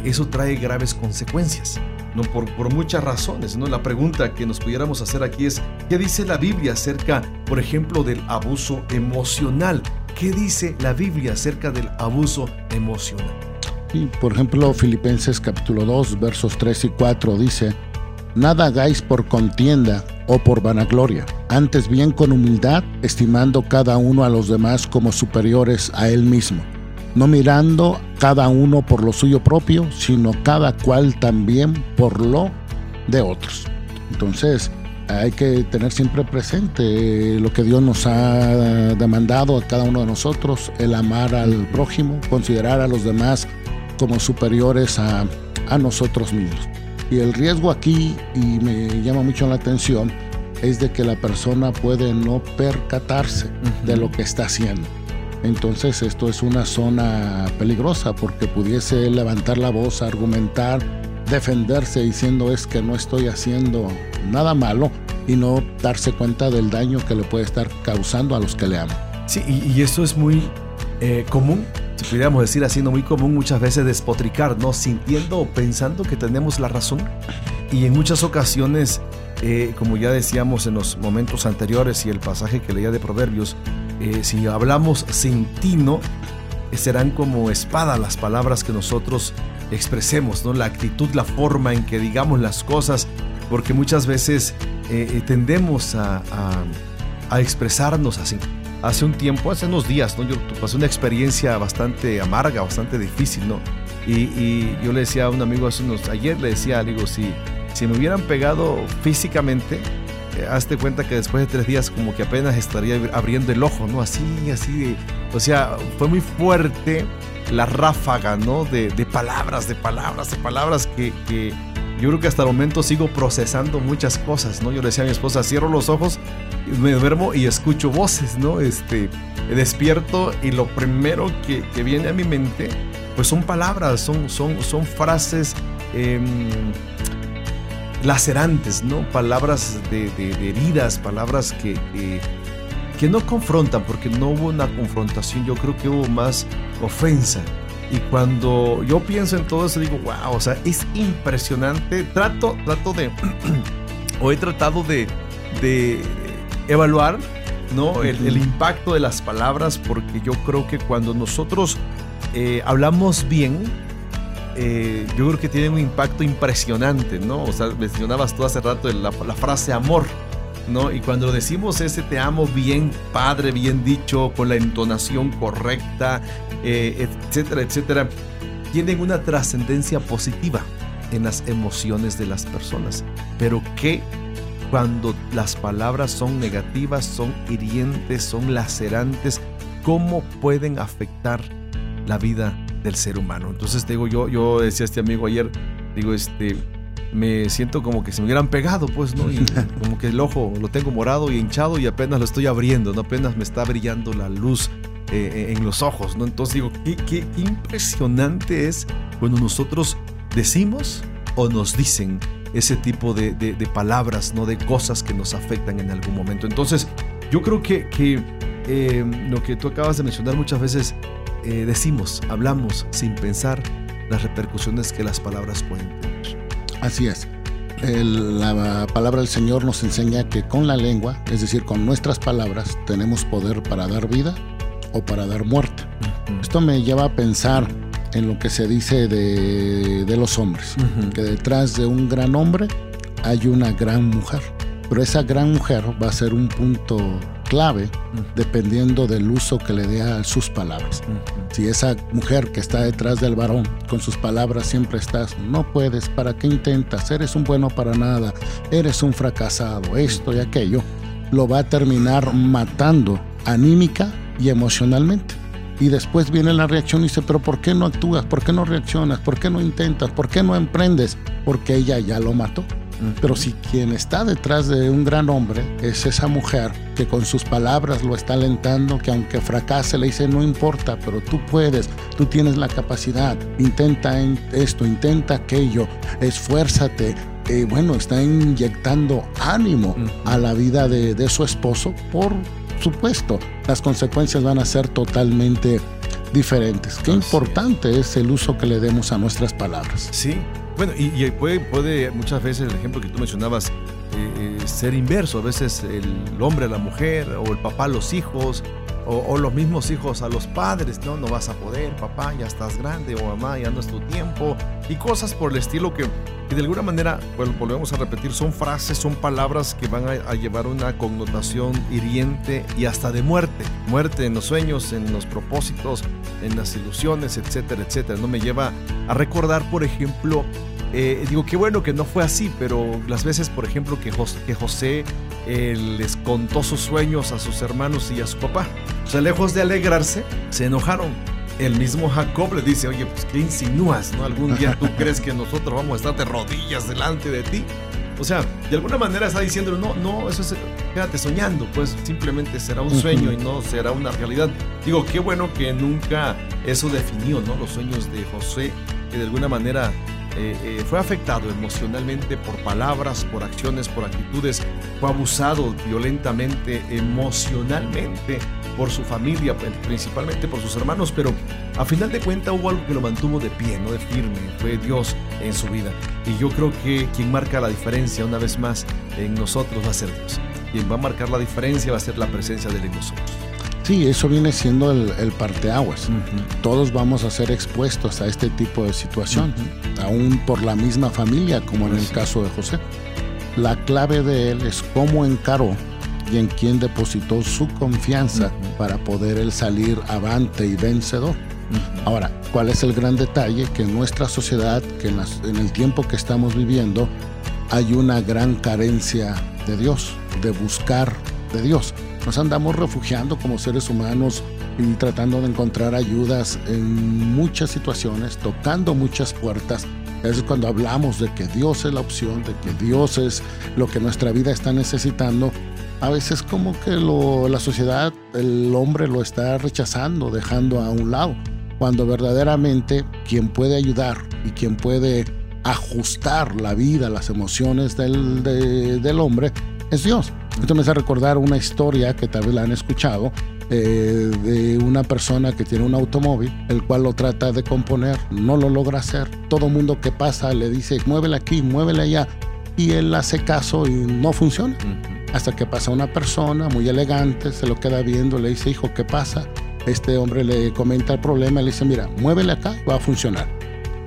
eso trae graves consecuencias. ¿no? Por, por, muchas razones. ¿no? La pregunta que nos pudiéramos hacer aquí es, ¿qué dice la Biblia acerca, por ejemplo, del abuso emocional? ¿Qué dice la Biblia acerca del abuso emocional? por ejemplo, Filipenses capítulo 2, versos 3 y 4 dice, Nada hagáis por contienda o por vanagloria, antes bien con humildad, estimando cada uno a los demás como superiores a él mismo, no mirando cada uno por lo suyo propio, sino cada cual también por lo de otros. Entonces, hay que tener siempre presente lo que Dios nos ha demandado a cada uno de nosotros, el amar al prójimo, considerar a los demás como superiores a, a nosotros mismos. Y el riesgo aquí, y me llama mucho la atención, es de que la persona puede no percatarse de lo que está haciendo. Entonces esto es una zona peligrosa porque pudiese levantar la voz, argumentar, defenderse diciendo es que no estoy haciendo nada malo y no darse cuenta del daño que le puede estar causando a los que le aman. Sí, y, eso es muy eh, común si pudiéramos decir así, no muy común muchas veces despotricar, ¿no? Sintiendo o pensando que tenemos la razón. Y en muchas ocasiones, eh, como ya decíamos en los momentos anteriores y el pasaje que leía de Proverbios, eh, si hablamos sin tino, eh, serán como espada las palabras que nosotros expresemos, ¿no? La actitud, la forma en que digamos las cosas, porque muchas veces tendemos a, expresarnos así hace un tiempo, hace unos días, ¿no? Yo pasé una experiencia bastante amarga, bastante difícil, ¿no? Y, yo le decía a un amigo hace unos, ayer le decía, digo, si, si me hubieran pegado físicamente, hazte cuenta que después de tres días como que apenas estaría abriendo el ojo, ¿no? Así, así o sea, fue muy fuerte la ráfaga, ¿no? De, palabras, de palabras, de palabras que, que yo creo que hasta el momento sigo procesando muchas cosas, ¿no? Yo le decía a mi esposa, cierro los ojos me duermo y escucho voces, ¿no? Este, despierto y lo primero que, viene a mi mente, pues son palabras, son, son, son frases em, lacerantes, ¿no? Palabras de, heridas, palabras que, que, no confrontan, porque no hubo una confrontación, yo creo que hubo más ofensa. Y cuando yo pienso en todo eso, digo, wow, o sea, es impresionante. Trato, trato de, [clears throat] o he tratado de, de evaluar ¿no? El, impacto de las palabras, porque yo creo que cuando nosotros eh, hablamos bien, eh, yo creo que tiene un impacto impresionante, ¿no? O sea, mencionabas tú hace rato la, la frase amor, ¿no? Y cuando decimos ese te amo bien padre, bien dicho, con la entonación correcta, eh, etcétera, etcétera, tienen una trascendencia positiva en las emociones de las personas. Pero ¿qué cuando las palabras son negativas, son hirientes, son lacerantes? ¿Cómo pueden afectar la vida del ser humano? Entonces, digo, yo, yo decía a este amigo ayer, digo, este, me siento como que se me hubieran pegado, pues, ¿no? Y [laughs] como que el ojo lo tengo morado y hinchado y apenas lo estoy abriendo, ¿no? Apenas me está brillando la luz eh, en los ojos, ¿no? Entonces digo, qué, impresionante es cuando nosotros decimos o nos dicen ese tipo de, palabras, ¿no? De cosas que nos afectan en algún momento. Entonces, yo creo que, que eh, lo que tú acabas de mencionar muchas veces, eh, decimos, hablamos sin pensar las repercusiones que las palabras pueden tener. Así es. la palabra del Señor nos enseña que con la lengua, es decir, con nuestras palabras, tenemos poder para dar vida o para dar muerte. Esto me lleva a pensar en lo que se dice de, los hombres, que detrás de un gran hombre hay una gran mujer, pero esa gran mujer va a ser un punto clave dependiendo del uso que le dé a sus palabras. Si esa mujer que está detrás del varón con sus palabras siempre estás, no puedes, ¿para qué intentas? Eres un bueno para nada, eres un fracasado, esto y aquello, lo va a terminar matando anímica y emocionalmente. Y después viene la reacción y dice, pero ¿por qué no actúas? ¿Por qué no reaccionas? ¿Por qué no intentas? ¿Por qué no emprendes? Porque ella ya lo mató. Pero si quien está detrás de un gran hombre es esa mujer que con sus palabras lo está alentando, que aunque fracase le dice, no importa, pero tú puedes, tú tienes la capacidad, intenta esto, intenta aquello, esfuérzate. Eh, bueno, está inyectando ánimo a la vida de, de su esposo por supuesto, las consecuencias van a ser totalmente diferentes. Qué importante es. el uso que le demos a nuestras palabras. Sí, bueno, y, puede, puede, muchas veces el ejemplo que tú mencionabas eh, eh, ser inverso, a veces el hombre a la mujer o el papá a los hijos o, los mismos hijos a los padres, no, no vas a poder, papá, ya estás grande, o mamá, ya no es tu tiempo, y cosas por el estilo que, de alguna manera, pues, volvemos a repetir, son frases, son palabras que van a, llevar una connotación hiriente y hasta de muerte, muerte en los sueños, en los propósitos, en las ilusiones, etcétera, etcétera. No me lleva a recordar, por ejemplo, eh, digo, qué bueno que no fue así, pero las veces, por ejemplo, que que José eh, les contó sus sueños a sus hermanos y a su papá. O sea, lejos de alegrarse, se enojaron. El mismo Jacob le dice, oye, pues ¿qué insinúas? ¿No? ¿Algún día tú [laughs] crees que nosotros vamos a estar de rodillas delante de ti? O sea, de alguna manera está diciendo, no, no, eso es, quédate soñando, pues simplemente será un sueño y no será una realidad. Digo, qué bueno que nunca eso definió, ¿no? Los sueños de José, que de alguna manera eh, eh, fue afectado emocionalmente por palabras, por acciones, por actitudes, fue abusado violentamente, emocionalmente por su familia, principalmente por sus hermanos, pero a final de cuentas hubo algo que lo mantuvo de pie, no de firme, fue Dios en su vida. Y yo creo que quien marca la diferencia una vez más en nosotros va a ser Dios. Quien va a marcar la diferencia va a ser la presencia de Él en nosotros. Sí, eso viene siendo el, parteaguas. Todos vamos a ser expuestos a este tipo de situación, aún por la misma familia, como en el caso de José. La clave de él es cómo encaró y en quién depositó su confianza para poder él salir avante y vencedor. Ahora, ¿cuál es el gran detalle? Que en nuestra sociedad, que en, en el tiempo que estamos viviendo, hay una gran carencia de Dios, de buscar de Dios. Nos andamos refugiando como seres humanos y tratando de encontrar ayudas en muchas situaciones, tocando muchas puertas. Es cuando hablamos de que Dios es la opción, de que Dios es lo que nuestra vida está necesitando. A veces como que la sociedad, el hombre lo está rechazando, dejando a un lado, cuando verdaderamente quien puede ayudar y quien puede ajustar la vida, las emociones del, del hombre, es Dios. Esto me hace recordar una historia que tal vez la han escuchado eh, de una persona que tiene un automóvil, el cual lo trata de componer, no lo logra hacer. Todo mundo que pasa le dice, muévele aquí, muévele allá. Y él hace caso y no funciona. Hasta que pasa una persona muy elegante, se lo queda viendo, le dice, hijo, ¿qué pasa? Este hombre le comenta el problema, le dice, mira, muévele acá, va a funcionar.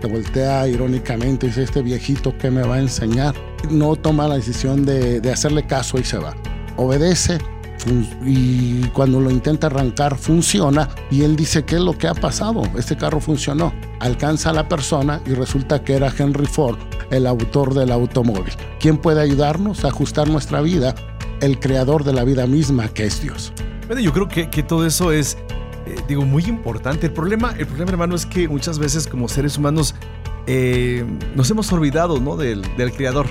Se voltea irónicamente dice, este viejito, ¿qué me va a enseñar? No toma la decisión de, de hacerle caso y se va. Obedece, y cuando lo intenta arrancar funciona y él dice qué es lo que ha pasado este carro funcionó. Alcanza a la persona y resulta que era Henry Ford el autor del automóvil. Quién puede ayudarnos a ajustar nuestra vida el creador de la vida misma que es Dios. Bueno yo creo que, que todo eso es eh, digo muy importante. El problema el problema hermano es que muchas veces como seres humanos eh, nos hemos olvidado ¿no? del, del creador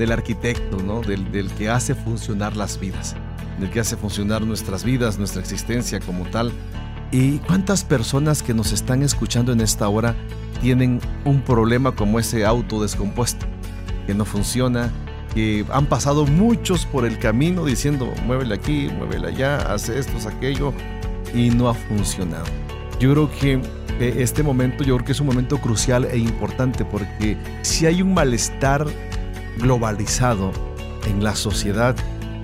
del arquitecto, ¿no? Del, que hace funcionar las vidas del que hace funcionar nuestras vidas, nuestra existencia como tal. ¿Y cuántas personas que nos están escuchando en esta hora tienen un problema como ese auto descompuesto, que no funciona, que han pasado muchos por el camino diciendo, muévele aquí, muévele allá, hace esto, aquello, y no ha funcionado. Yo creo que eh, este momento, yo creo que es un momento crucial e importante porque si hay un malestar globalizado en la sociedad,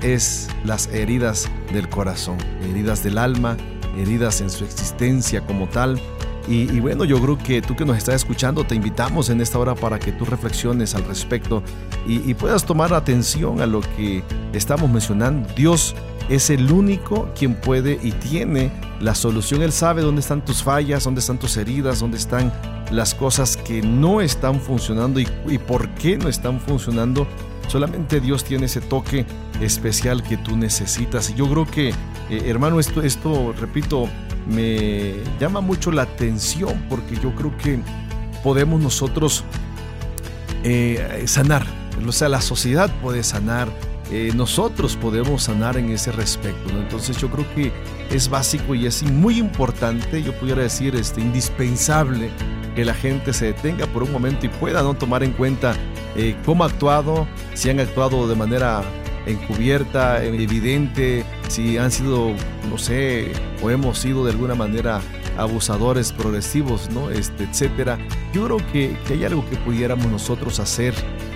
es las heridas del corazón, heridas del alma, heridas en su existencia como tal. Y, bueno, yo creo que tú que nos estás escuchando, te invitamos en esta hora para que tú reflexiones al respecto y, y puedas tomar atención a lo que estamos mencionando. Dios es el único quien puede y tiene la solución. Él sabe dónde están tus fallas, dónde están tus heridas, dónde están las cosas que no están funcionando y, por qué no están funcionando. Solamente Dios tiene ese toque especial que tú necesitas. Y yo creo que, eh, hermano, esto, esto, repito, me llama mucho la atención porque yo creo que podemos nosotros eh, sanar. O sea, la sociedad puede sanar. Eh, nosotros podemos sanar en ese respecto. Entonces yo creo que es básico y es muy importante, yo pudiera decir, este, indispensable que la gente se detenga por un momento y pueda no tomar en cuenta cómo ha actuado, si han actuado de manera encubierta, evidente, si han sido, no sé, o hemos sido de alguna manera abusadores progresivos, ¿no? Este, etcétera. Yo creo que, que hay algo que pudiéramos nosotros hacer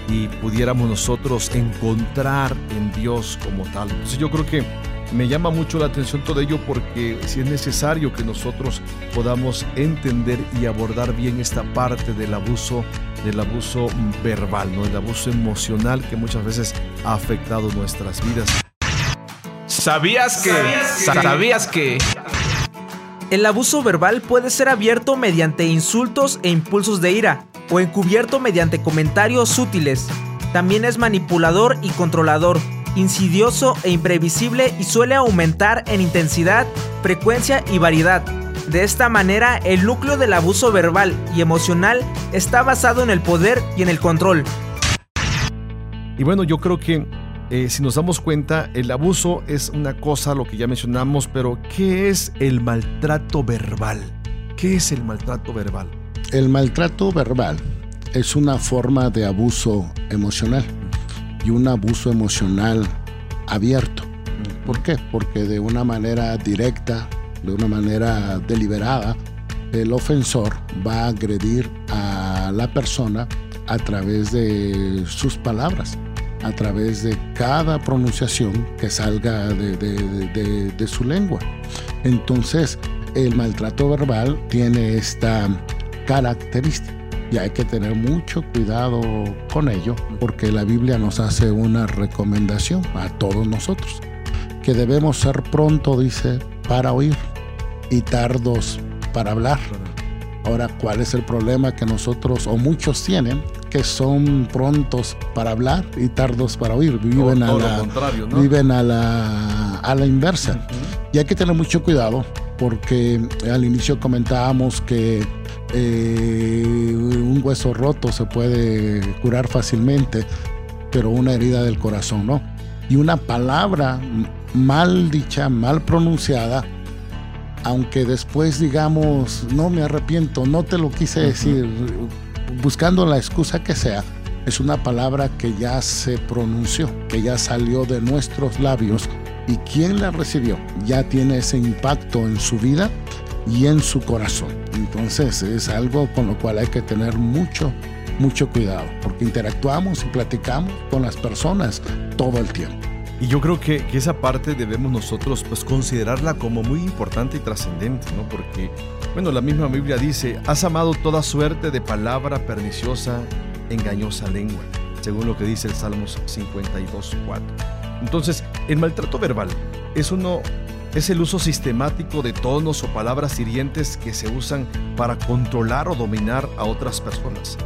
y pudiéramos nosotros encontrar en Dios como tal. Entonces yo creo que me llama mucho la atención todo ello porque si es necesario que nosotros podamos entender y abordar bien esta parte del abuso del abuso verbal, ¿no? el abuso emocional que muchas veces ha afectado nuestras vidas. ¿Sabías que? ¿Sabías que? El abuso verbal puede ser abierto mediante insultos e impulsos de ira, o encubierto mediante comentarios sutiles. También es manipulador y controlador, insidioso e imprevisible y suele aumentar en intensidad, frecuencia y variedad. De esta manera, el núcleo del abuso verbal y emocional está basado en el poder y en el control. Y bueno, yo creo que eh, si nos damos cuenta, el abuso es una cosa, lo que ya mencionamos, pero ¿qué es el maltrato verbal? ¿Qué es el maltrato verbal? El maltrato verbal es una forma de abuso emocional y un abuso emocional abierto. ¿Por qué? Porque de una manera directa, de una manera deliberada, el ofensor va a agredir a la persona a través de sus palabras, a través de cada pronunciación que salga de, su lengua. Entonces, el maltrato verbal tiene esta característica y hay que tener mucho cuidado con ello porque la Biblia nos hace una recomendación a todos nosotros, que debemos ser pronto, dice, para oír y tardos para hablar. Ahora, ¿cuál es el problema que nosotros o muchos tienen? Que son prontos para hablar y tardos para oír. Viven, a, la, viven a, la, a la inversa. Y hay que tener mucho cuidado porque al inicio comentábamos que eh, un hueso roto se puede curar fácilmente, pero una herida del corazón no. Y una palabra mal dicha, mal pronunciada, aunque después digamos, no me arrepiento, no te lo quise decir, buscando la excusa que sea, es una palabra que ya se pronunció, que ya salió de nuestros labios. Y quien la recibió ya tiene ese impacto en su vida y en su corazón. Entonces es algo con lo cual hay que tener mucho, mucho cuidado, porque interactuamos y platicamos con las personas todo el tiempo. Y yo creo que, que, esa parte debemos nosotros pues considerarla como muy importante y trascendente, ¿no? Porque, bueno, la misma Biblia dice, has amado toda suerte de palabra perniciosa, engañosa lengua, según lo que dice el Salmos 52, 4. Entonces, el maltrato verbal es uno es el uso sistemático de tonos o palabras hirientes que se usan para controlar o dominar a otras personas.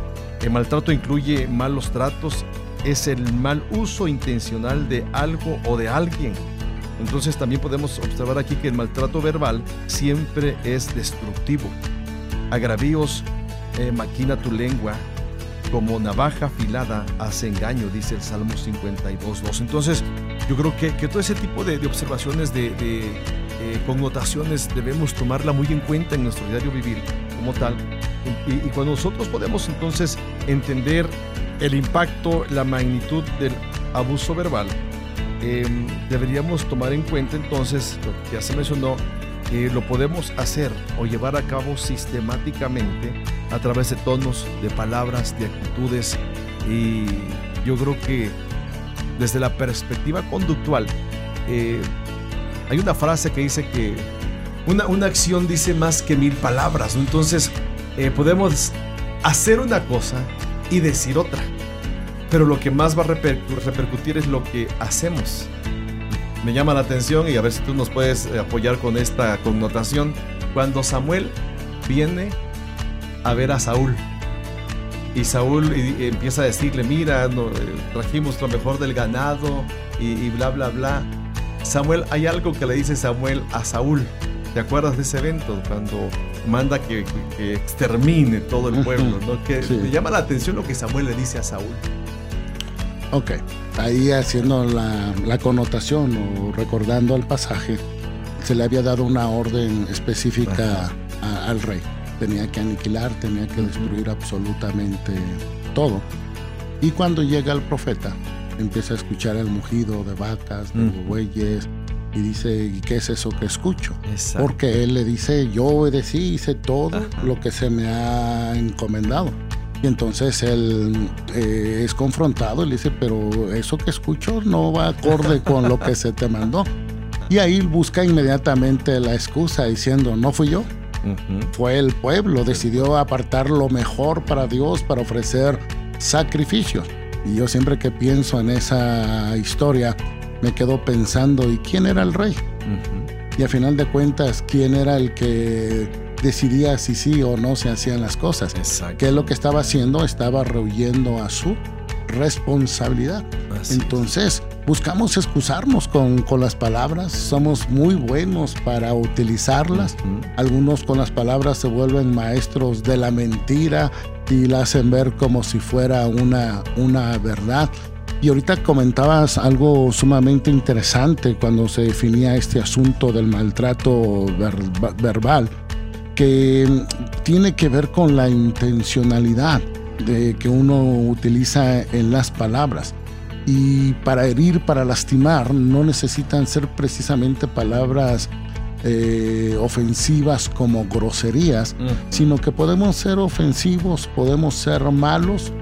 El maltrato incluye malos tratos, es el mal uso intencional de algo o de alguien. Entonces también podemos observar aquí que el maltrato verbal siempre es destructivo. Agravíos, eh, maquina tu lengua, como navaja afilada hace engaño, dice el Salmo 52.2. Entonces, yo creo que, que todo ese tipo de, observaciones, de, eh, connotaciones, debemos tomarla muy en cuenta en nuestro diario vivir como tal. Y, cuando nosotros podemos entonces entender el impacto, la magnitud del abuso verbal, em, deberíamos tomar en cuenta entonces lo que ya se mencionó, lo podemos hacer o llevar a cabo sistemáticamente a través de tonos, de palabras, de actitudes. Y yo creo que desde la perspectiva conductual, eh, hay una frase que dice que una, una, acción dice más que mil palabras, entonces eh, podemos hacer una cosa y decir otra, pero lo que más va a repercutir es lo que hacemos. Me llama la atención y a ver si tú nos puedes eh, apoyar con esta connotación. Cuando Samuel viene a ver a Saúl, y Saúl empieza a decirle, mira, no, eh, trajimos lo mejor del ganado y, bla, bla, bla. Samuel, hay algo que le dice Samuel a Saúl. ¿Te acuerdas de ese evento cuando manda que, extermine todo el pueblo? ¿no? Que me llama la atención lo que Samuel le dice a Saúl. Ok, ahí haciendo la, connotación o recordando el pasaje, se le había dado una orden específica al rey. Tenía que aniquilar, tenía que destruir absolutamente todo. Y cuando llega el profeta, empieza a escuchar el mugido de vacas, de bueyes, y dice, ¿y qué es eso que escucho? Porque él le dice, yo obedecí, hice todo lo que se me ha encomendado. Y entonces él eh, es confrontado y le dice, pero eso que escucho no va acorde con lo que se te mandó. Y ahí busca inmediatamente la excusa diciendo, no fui yo, fue el pueblo, decidió apartar lo mejor para Dios para ofrecer sacrificios. Y yo siempre que pienso en esa historia, me quedo pensando, ¿y quién era el rey? Y a final de cuentas, ¿quién era el que decidía si sí o no se hacían las cosas? ¿Qué es lo que estaba haciendo? Estaba rehuyendo a su responsabilidad. Entonces, buscamos excusarnos con, con, las palabras, somos muy buenos para utilizarlas. Algunos con las palabras se vuelven maestros de la mentira y la hacen ver como si fuera una, una verdad. Y ahorita comentabas algo sumamente interesante cuando se definía este asunto del maltrato verbal, que tiene que ver con la intencionalidad de que uno utiliza en las palabras. Y para herir, para lastimar, no necesitan ser precisamente palabras eh, ofensivas como groserías, sino que podemos ser ofensivos, podemos ser malos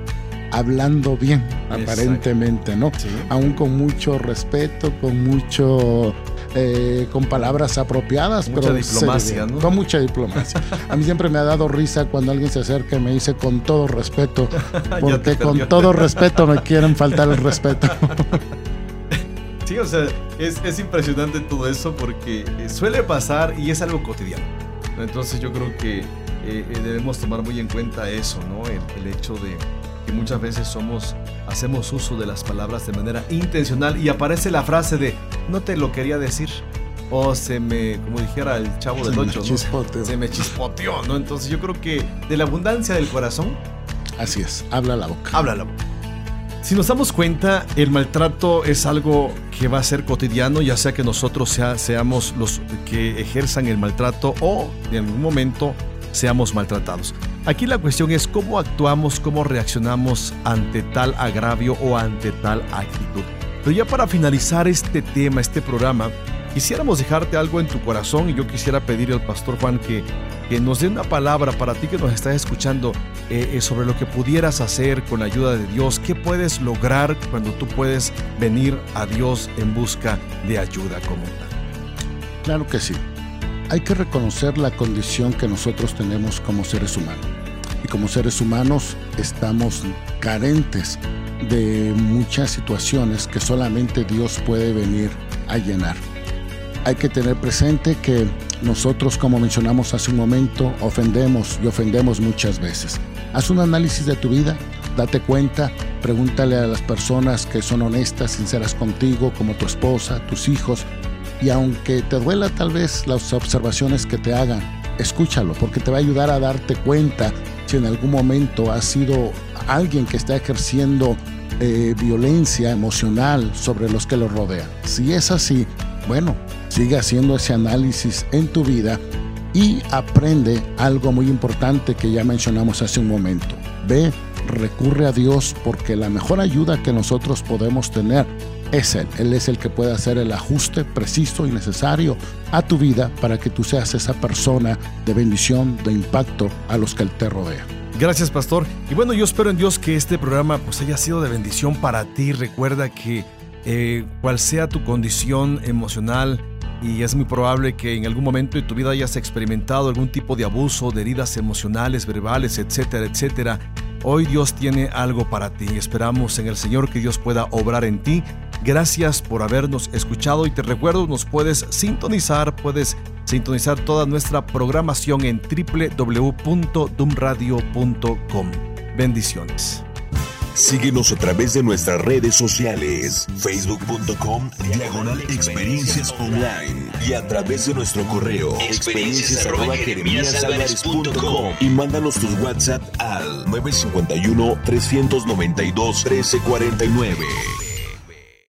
hablando bien, aparentemente, ¿no? Aún con mucho respeto, con mucho eh, con palabras apropiadas. Mucha diplomacia, ¿no? Con mucha diplomacia. A mí siempre me ha dado risa cuando alguien se acerca y me dice con todo respeto, [laughs] porque con todo respeto me quieren faltar el respeto. [laughs] sí, o sea, es, impresionante todo eso porque eh, suele pasar y es algo cotidiano. Entonces yo creo que eh, debemos tomar muy en cuenta eso, ¿no? el hecho de que muchas veces somos, hacemos uso de las palabras de manera intencional y aparece la frase de no te lo quería decir o se me, como dijera el chavo del 8, se me chispoteó, ¿no? Entonces yo creo que de la abundancia del corazón. Así es, habla la boca. Habla la boca. Si nos damos cuenta, el maltrato es algo que va a ser cotidiano, ya sea que nosotros seamos los que ejerzan el maltrato o en algún momento seamos maltratados. Aquí la cuestión es cómo actuamos, cómo reaccionamos ante tal agravio o ante tal actitud. Pero ya para finalizar este tema, este programa, quisiéramos dejarte algo en tu corazón y yo quisiera pedir al pastor Juan que, que nos dé una palabra para ti que nos estás escuchando eh, eh, sobre lo que pudieras hacer con la ayuda de Dios, qué puedes lograr cuando tú puedes venir a Dios en busca de ayuda tal. Claro que sí. Hay que reconocer la condición que nosotros tenemos como seres humanos. Y como seres humanos estamos carentes de muchas situaciones que solamente Dios puede venir a llenar. Hay que tener presente que nosotros, como mencionamos hace un momento, ofendemos y ofendemos muchas veces. Haz un análisis de tu vida, date cuenta, pregúntale a las personas que son honestas, sinceras contigo, como tu esposa, tus hijos, y aunque te duela tal vez las observaciones que te hagan, escúchalo, porque te va a ayudar a darte cuenta en algún momento has sido alguien que está ejerciendo eh, violencia emocional sobre los que lo rodean. Si es así, bueno, sigue haciendo ese análisis en tu vida y aprende algo muy importante que ya mencionamos hace un momento. Ve, recurre a Dios porque la mejor ayuda que nosotros podemos tener es Él. Él es el que puede hacer el ajuste preciso y necesario a tu vida para que tú seas esa persona de bendición, de impacto a los que Él te rodea. Gracias, pastor. Y bueno, yo espero en Dios que este programa pues haya sido de bendición para ti. Recuerda que eh, cual sea tu condición emocional, y es muy probable que en algún momento de tu vida hayas experimentado algún tipo de abuso, de heridas emocionales, verbales, etcétera, etcétera. Hoy Dios tiene algo para ti. Esperamos en el Señor que Dios pueda obrar en ti. Gracias por habernos escuchado y te recuerdo, nos puedes sintonizar, puedes sintonizar toda nuestra programación en www.dumradio.com. Bendiciones. Síguenos a través de nuestras redes sociales, facebook.com, diagonal experiencias online y a través de nuestro correo experiencias y mándanos tus WhatsApp al 951 392 1349.